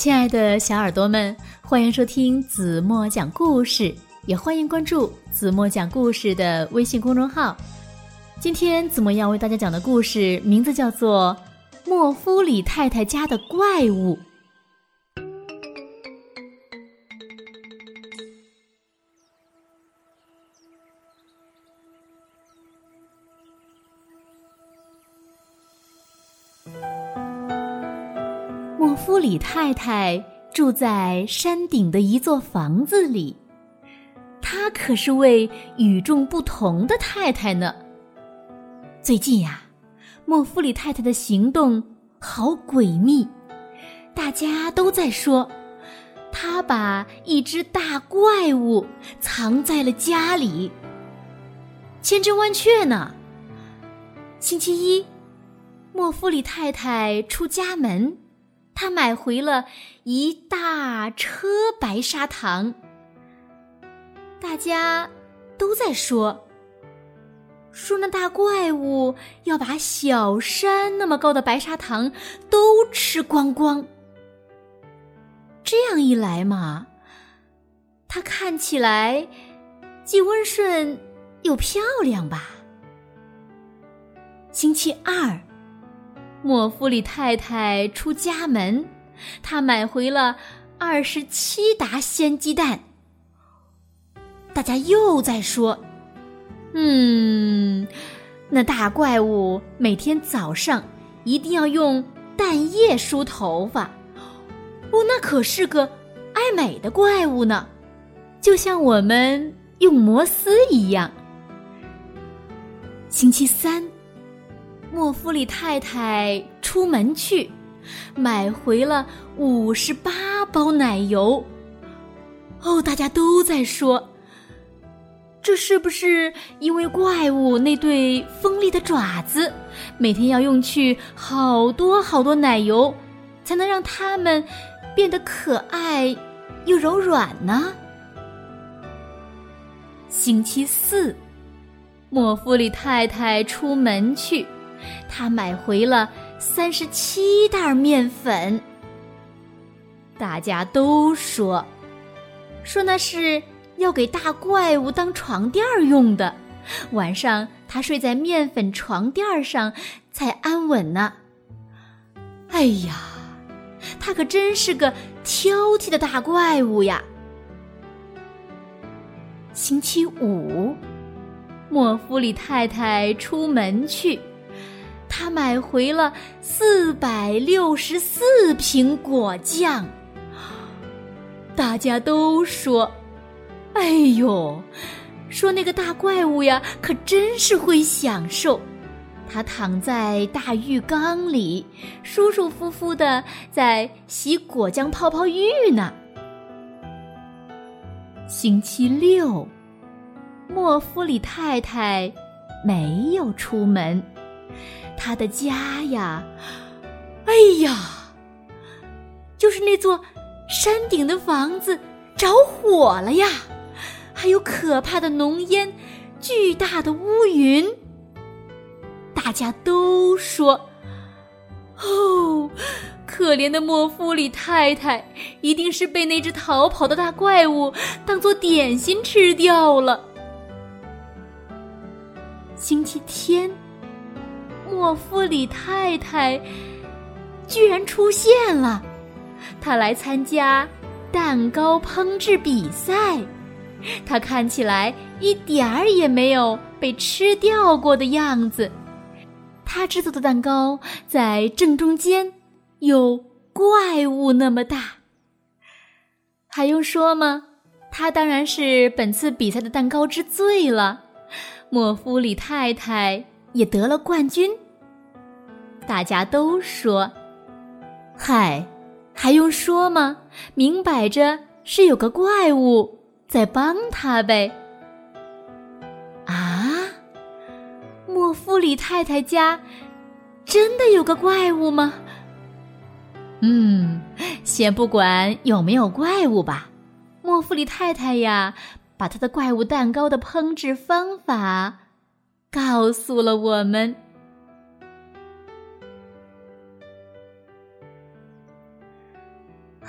亲爱的小耳朵们，欢迎收听子墨讲故事，也欢迎关注子墨讲故事的微信公众号。今天子墨要为大家讲的故事名字叫做《莫夫里太太家的怪物》。夫里太太住在山顶的一座房子里，她可是位与众不同的太太呢。最近呀，莫夫里太太的行动好诡秘，大家都在说，她把一只大怪物藏在了家里，千真万确呢。星期一，莫夫里太太出家门。他买回了一大车白砂糖，大家都在说，说那大怪物要把小山那么高的白砂糖都吃光光。这样一来嘛，它看起来既温顺又漂亮吧。星期二。莫夫里太太出家门，她买回了二十七打鲜鸡蛋。大家又在说：“嗯，那大怪物每天早上一定要用蛋液梳头发。哦，那可是个爱美的怪物呢，就像我们用摩丝一样。”星期三。莫夫里太太出门去，买回了五十八包奶油。哦，大家都在说，这是不是因为怪物那对锋利的爪子，每天要用去好多好多奶油，才能让它们变得可爱又柔软呢？星期四，莫夫里太太出门去。他买回了三十七袋面粉。大家都说，说那是要给大怪物当床垫用的，晚上他睡在面粉床垫上才安稳呢。哎呀，他可真是个挑剔的大怪物呀！星期五，莫夫里太太出门去。他买回了四百六十四瓶果酱。大家都说：“哎呦，说那个大怪物呀，可真是会享受。他躺在大浴缸里，舒舒服服的在洗果酱泡泡浴呢。”星期六，莫夫里太太没有出门。他的家呀，哎呀，就是那座山顶的房子着火了呀，还有可怕的浓烟，巨大的乌云。大家都说：“哦，可怜的莫夫里太太，一定是被那只逃跑的大怪物当做点心吃掉了。”星期天。莫夫里太太居然出现了，她来参加蛋糕烹制比赛。她看起来一点儿也没有被吃掉过的样子。她制作的蛋糕在正中间，有怪物那么大。还用说吗？她当然是本次比赛的蛋糕之最了。莫夫里太太。也得了冠军。大家都说：“嗨，还用说吗？明摆着是有个怪物在帮他呗。”啊，莫夫里太太家真的有个怪物吗？嗯，先不管有没有怪物吧。莫夫里太太呀，把她的怪物蛋糕的烹制方法。告诉了我们。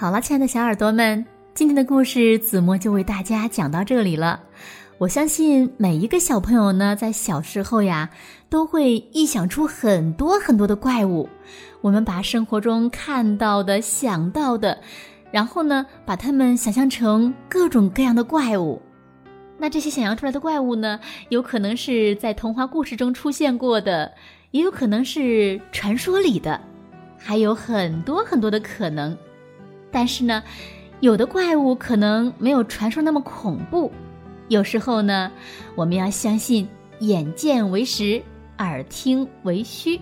好了，亲爱的小耳朵们，今天的故事子墨就为大家讲到这里了。我相信每一个小朋友呢，在小时候呀，都会臆想出很多很多的怪物。我们把生活中看到的、想到的，然后呢，把它们想象成各种各样的怪物。那这些想象出来的怪物呢，有可能是在童话故事中出现过的，也有可能是传说里的，还有很多很多的可能。但是呢，有的怪物可能没有传说那么恐怖。有时候呢，我们要相信眼见为实，耳听为虚。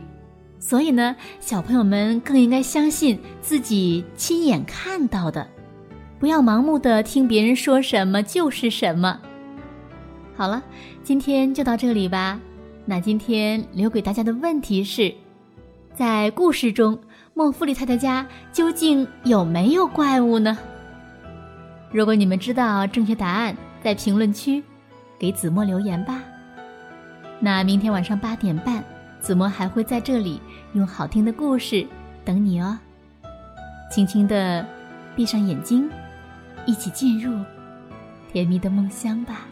所以呢，小朋友们更应该相信自己亲眼看到的，不要盲目的听别人说什么就是什么。好了，今天就到这里吧。那今天留给大家的问题是，在故事中。莫弗里太太家究竟有没有怪物呢？如果你们知道正确答案，在评论区给子墨留言吧。那明天晚上八点半，子墨还会在这里用好听的故事等你哦。轻轻的闭上眼睛，一起进入甜蜜的梦乡吧。